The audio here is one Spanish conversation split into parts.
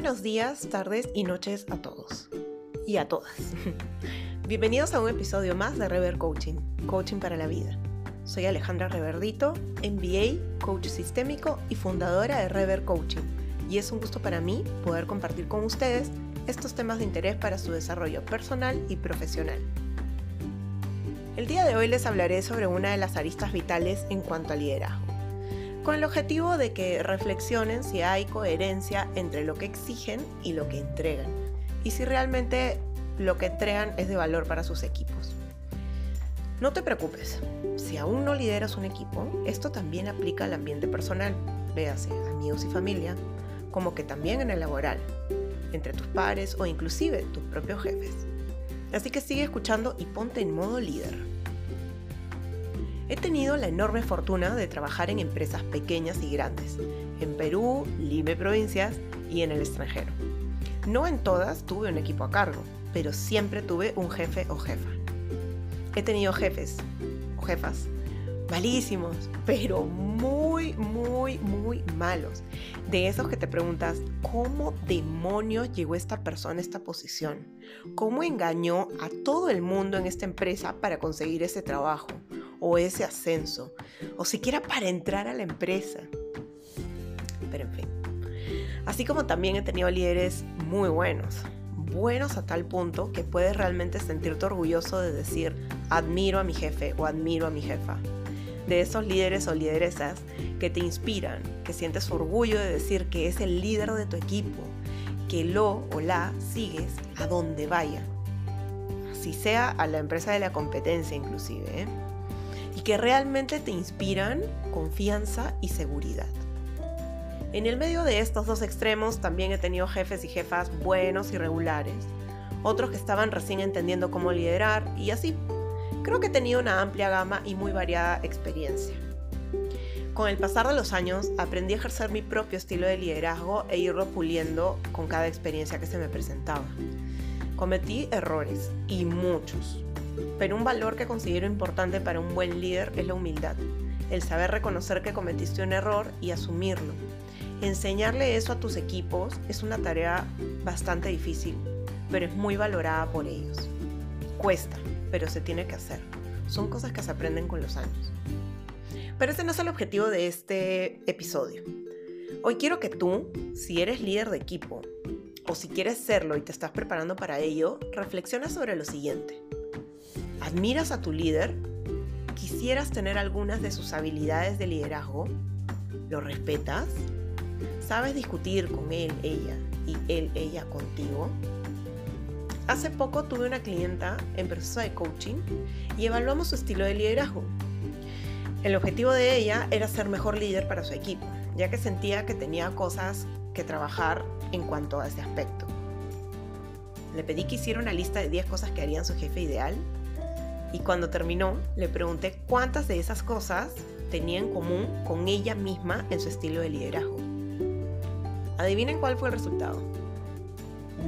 buenos días, tardes y noches a todos y a todas. Bienvenidos a un episodio más de Rever Coaching, Coaching para la Vida. Soy Alejandra Reverdito, MBA, coach sistémico y fundadora de Rever Coaching. Y es un gusto para mí poder compartir con ustedes estos temas de interés para su desarrollo personal y profesional. El día de hoy les hablaré sobre una de las aristas vitales en cuanto al liderazgo con el objetivo de que reflexionen si hay coherencia entre lo que exigen y lo que entregan, y si realmente lo que entregan es de valor para sus equipos. No te preocupes, si aún no lideras un equipo, esto también aplica al ambiente personal, véase amigos y familia, como que también en el laboral, entre tus pares o inclusive tus propios jefes. Así que sigue escuchando y ponte en modo líder. He tenido la enorme fortuna de trabajar en empresas pequeñas y grandes, en Perú, Lime Provincias y en el extranjero. No en todas tuve un equipo a cargo, pero siempre tuve un jefe o jefa. He tenido jefes o jefas malísimos, pero muy, muy, muy malos. De esos que te preguntas, ¿cómo demonios llegó esta persona a esta posición? ¿Cómo engañó a todo el mundo en esta empresa para conseguir ese trabajo? O ese ascenso, o siquiera para entrar a la empresa. Pero en fin. Así como también he tenido líderes muy buenos, buenos a tal punto que puedes realmente sentirte orgulloso de decir, admiro a mi jefe o admiro a mi jefa. De esos líderes o lideresas que te inspiran, que sientes orgullo de decir que es el líder de tu equipo, que lo o la sigues a donde vaya. Así sea a la empresa de la competencia inclusive. ¿eh? Y que realmente te inspiran confianza y seguridad. En el medio de estos dos extremos también he tenido jefes y jefas buenos y regulares, otros que estaban recién entendiendo cómo liderar y así. Creo que he tenido una amplia gama y muy variada experiencia. Con el pasar de los años aprendí a ejercer mi propio estilo de liderazgo e irlo puliendo con cada experiencia que se me presentaba. Cometí errores y muchos, pero un valor que considero importante para un buen líder es la humildad, el saber reconocer que cometiste un error y asumirlo. Enseñarle eso a tus equipos es una tarea bastante difícil, pero es muy valorada por ellos. Cuesta, pero se tiene que hacer. Son cosas que se aprenden con los años. Pero ese no es el objetivo de este episodio. Hoy quiero que tú, si eres líder de equipo, o si quieres serlo y te estás preparando para ello, reflexiona sobre lo siguiente. ¿Admiras a tu líder? ¿Quisieras tener algunas de sus habilidades de liderazgo? ¿Lo respetas? ¿Sabes discutir con él, ella y él, ella contigo? Hace poco tuve una clienta en proceso de coaching y evaluamos su estilo de liderazgo. El objetivo de ella era ser mejor líder para su equipo, ya que sentía que tenía cosas que trabajar en cuanto a ese aspecto. Le pedí que hiciera una lista de 10 cosas que harían su jefe ideal y cuando terminó, le pregunté cuántas de esas cosas tenía en común con ella misma en su estilo de liderazgo. Adivinen cuál fue el resultado.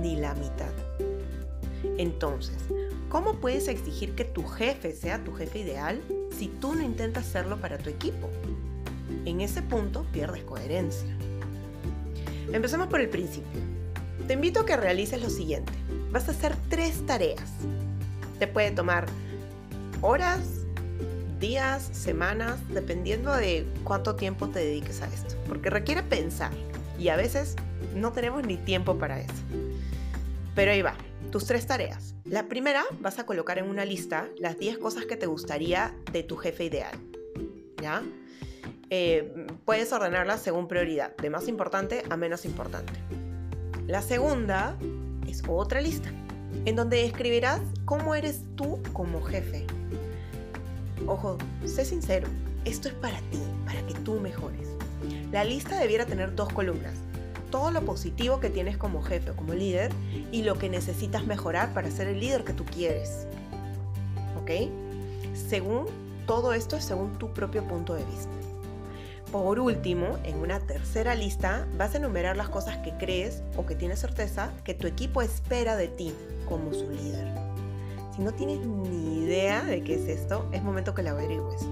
Ni la mitad. Entonces, ¿cómo puedes exigir que tu jefe sea tu jefe ideal si tú no intentas hacerlo para tu equipo? En ese punto pierdes coherencia. Empecemos por el principio. Te invito a que realices lo siguiente. Vas a hacer tres tareas. Te puede tomar horas, días, semanas, dependiendo de cuánto tiempo te dediques a esto, porque requiere pensar y a veces no tenemos ni tiempo para eso. Pero ahí va, tus tres tareas. La primera, vas a colocar en una lista las 10 cosas que te gustaría de tu jefe ideal. ¿Ya? Eh, puedes ordenarlas según prioridad, de más importante a menos importante. La segunda es otra lista, en donde escribirás cómo eres tú como jefe, Ojo, sé sincero, esto es para ti, para que tú mejores. La lista debiera tener dos columnas. Todo lo positivo que tienes como jefe o como líder y lo que necesitas mejorar para ser el líder que tú quieres. ¿Ok? Según todo esto es según tu propio punto de vista. Por último, en una tercera lista vas a enumerar las cosas que crees o que tienes certeza que tu equipo espera de ti como su líder. No tienes ni idea de qué es esto, es momento que lo averigües.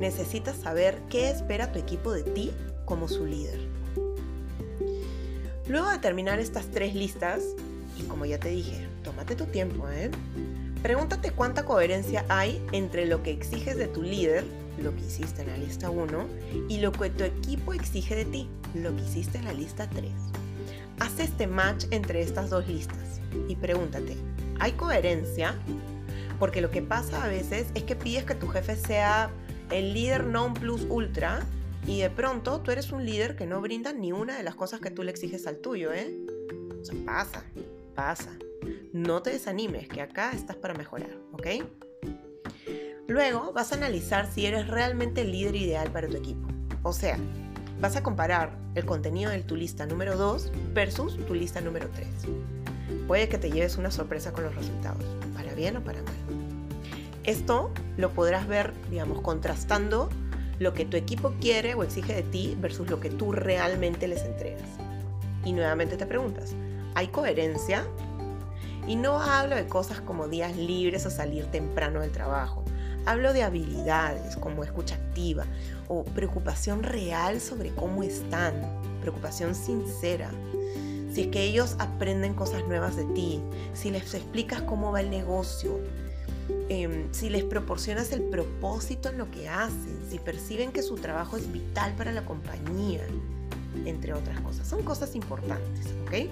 Necesitas saber qué espera tu equipo de ti como su líder. Luego de terminar estas tres listas, y como ya te dije, tómate tu tiempo, ¿eh? Pregúntate cuánta coherencia hay entre lo que exiges de tu líder, lo que hiciste en la lista 1, y lo que tu equipo exige de ti, lo que hiciste en la lista 3. Haz este match entre estas dos listas y pregúntate, ¿hay coherencia? Porque lo que pasa a veces es que pides que tu jefe sea el líder non plus ultra y de pronto tú eres un líder que no brinda ni una de las cosas que tú le exiges al tuyo, ¿eh? O sea, pasa, pasa. No te desanimes, que acá estás para mejorar, ¿ok? Luego vas a analizar si eres realmente el líder ideal para tu equipo. O sea, vas a comparar el contenido de tu lista número 2 versus tu lista número 3. Puede que te lleves una sorpresa con los resultados, bien o para mal. Esto lo podrás ver, digamos, contrastando lo que tu equipo quiere o exige de ti versus lo que tú realmente les entregas. Y nuevamente te preguntas, ¿hay coherencia? Y no hablo de cosas como días libres o salir temprano del trabajo. Hablo de habilidades como escucha activa o preocupación real sobre cómo están, preocupación sincera. Si es que ellos aprenden cosas nuevas de ti, si les explicas cómo va el negocio, Em, si les proporcionas el propósito en lo que hacen, si perciben que su trabajo es vital para la compañía, entre otras cosas. Son cosas importantes, ¿ok?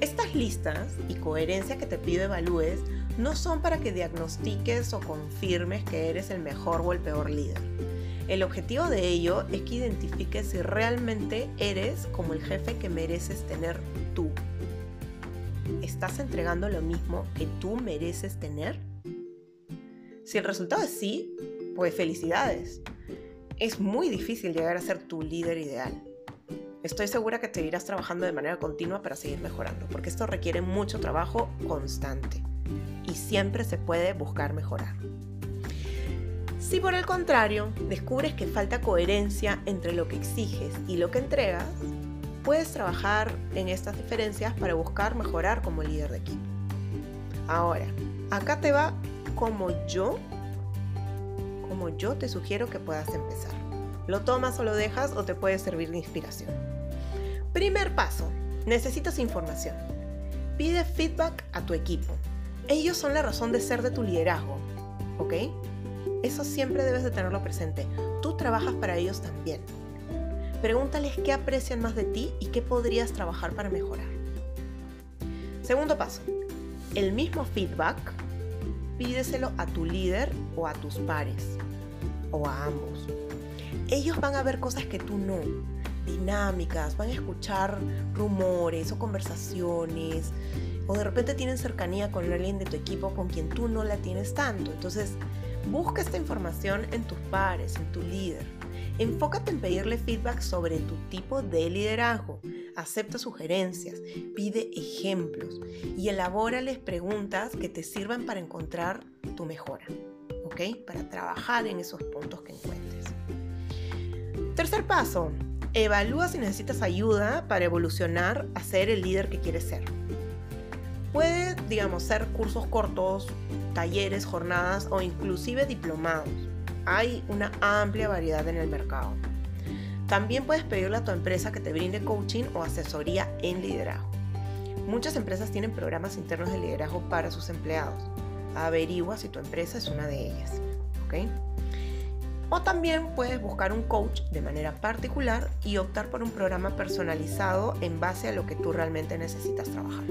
Estas listas y coherencia que te pido evalúes no son para que diagnostiques o confirmes que eres el mejor o el peor líder. El objetivo de ello es que identifiques si realmente eres como el jefe que mereces tener tú ¿Estás entregando lo mismo que tú mereces tener? Si el resultado es sí, pues felicidades. Es muy difícil llegar a ser tu líder ideal. Estoy segura que te irás trabajando de manera continua para seguir mejorando, porque esto requiere mucho trabajo constante y siempre se puede buscar mejorar. Si por el contrario descubres que falta coherencia entre lo que exiges y lo que entregas, puedes trabajar en estas diferencias para buscar mejorar como líder de equipo. Ahora, acá te va como yo, como yo te sugiero que puedas empezar. Lo tomas o lo dejas o te puede servir de inspiración. Primer paso, necesitas información. Pide feedback a tu equipo. Ellos son la razón de ser de tu liderazgo, ¿ok? Eso siempre debes de tenerlo presente. Tú trabajas para ellos también. Pregúntales qué aprecian más de ti y qué podrías trabajar para mejorar. Segundo paso, el mismo feedback pídeselo a tu líder o a tus pares o a ambos. Ellos van a ver cosas que tú no, dinámicas, van a escuchar rumores o conversaciones o de repente tienen cercanía con alguien de tu equipo con quien tú no la tienes tanto. Entonces, busca esta información en tus pares, en tu líder. Enfócate en pedirle feedback sobre tu tipo de liderazgo. Acepta sugerencias, pide ejemplos y elabórales preguntas que te sirvan para encontrar tu mejora, ¿ok? Para trabajar en esos puntos que encuentres. Tercer paso, evalúa si necesitas ayuda para evolucionar a ser el líder que quieres ser. Puede, digamos, ser cursos cortos, talleres, jornadas o inclusive diplomados hay una amplia variedad en el mercado. También puedes pedirle a tu empresa que te brinde coaching o asesoría en liderazgo. Muchas empresas tienen programas internos de liderazgo para sus empleados. Averigua si tu empresa es una de ellas. O también puedes buscar un coach de manera particular y optar por un programa personalizado en base a lo que tú realmente necesitas trabajar.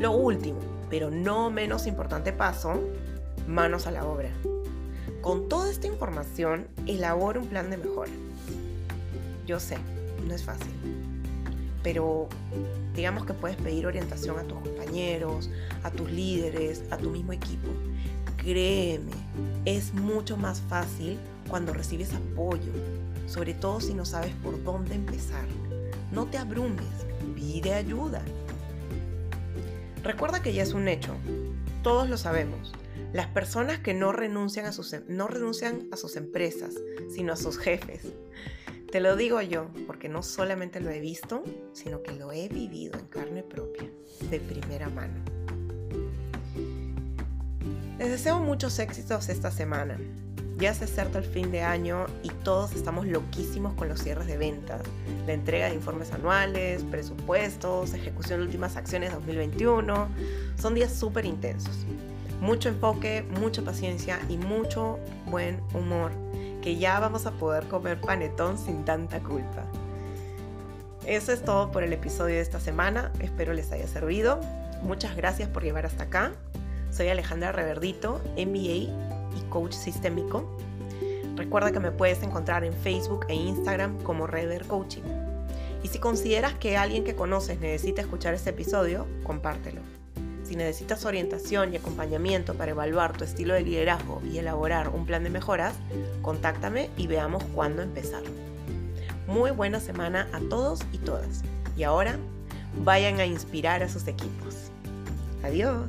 Lo último, pero no menos importante paso, manos a la obra. Con toda esta información, elabora un plan de mejora. Yo sé, no es fácil, pero digamos que puedes pedir orientación a tus compañeros, a tus líderes, a tu mismo equipo. Créeme, es mucho más fácil cuando recibes apoyo, sobre todo si no sabes por dónde empezar. No te abrumes, pide ayuda. Recuerda que ya es un hecho, todos lo sabemos. Las personas que no renuncian a sus, em, no renuncian a sus empresas, sino a sus jefes. Te lo digo yo, porque no solamente lo he visto, sino que lo he vivido en carne propia, de primera mano. Les deseo muchos éxitos esta semana. Ya se acerca el fin de año y todos estamos loquísimos con los cierres de ventas, la entrega de informes anuales, presupuestos, ejecución de últimas acciones 2021. Son días súper intensos. Mucho enfoque, mucha paciencia y mucho buen humor, que ya vamos a poder comer panetón sin tanta culpa. Eso es todo por el episodio de esta semana. Espero les haya servido. Muchas gracias por llevar hasta acá. Soy Alejandra Reverdito, MBA y coach sistémico. Recuerda que me puedes encontrar en Facebook e Instagram como Rever Coaching. Y si consideras que alguien que conoces necesita escuchar este episodio, compártelo. Si necesitas orientación y acompañamiento para evaluar tu estilo de liderazgo y elaborar un plan de mejoras, contáctame y veamos cuándo empezar. Muy buena semana a todos y todas. Y ahora, vayan a inspirar a sus equipos. Adiós.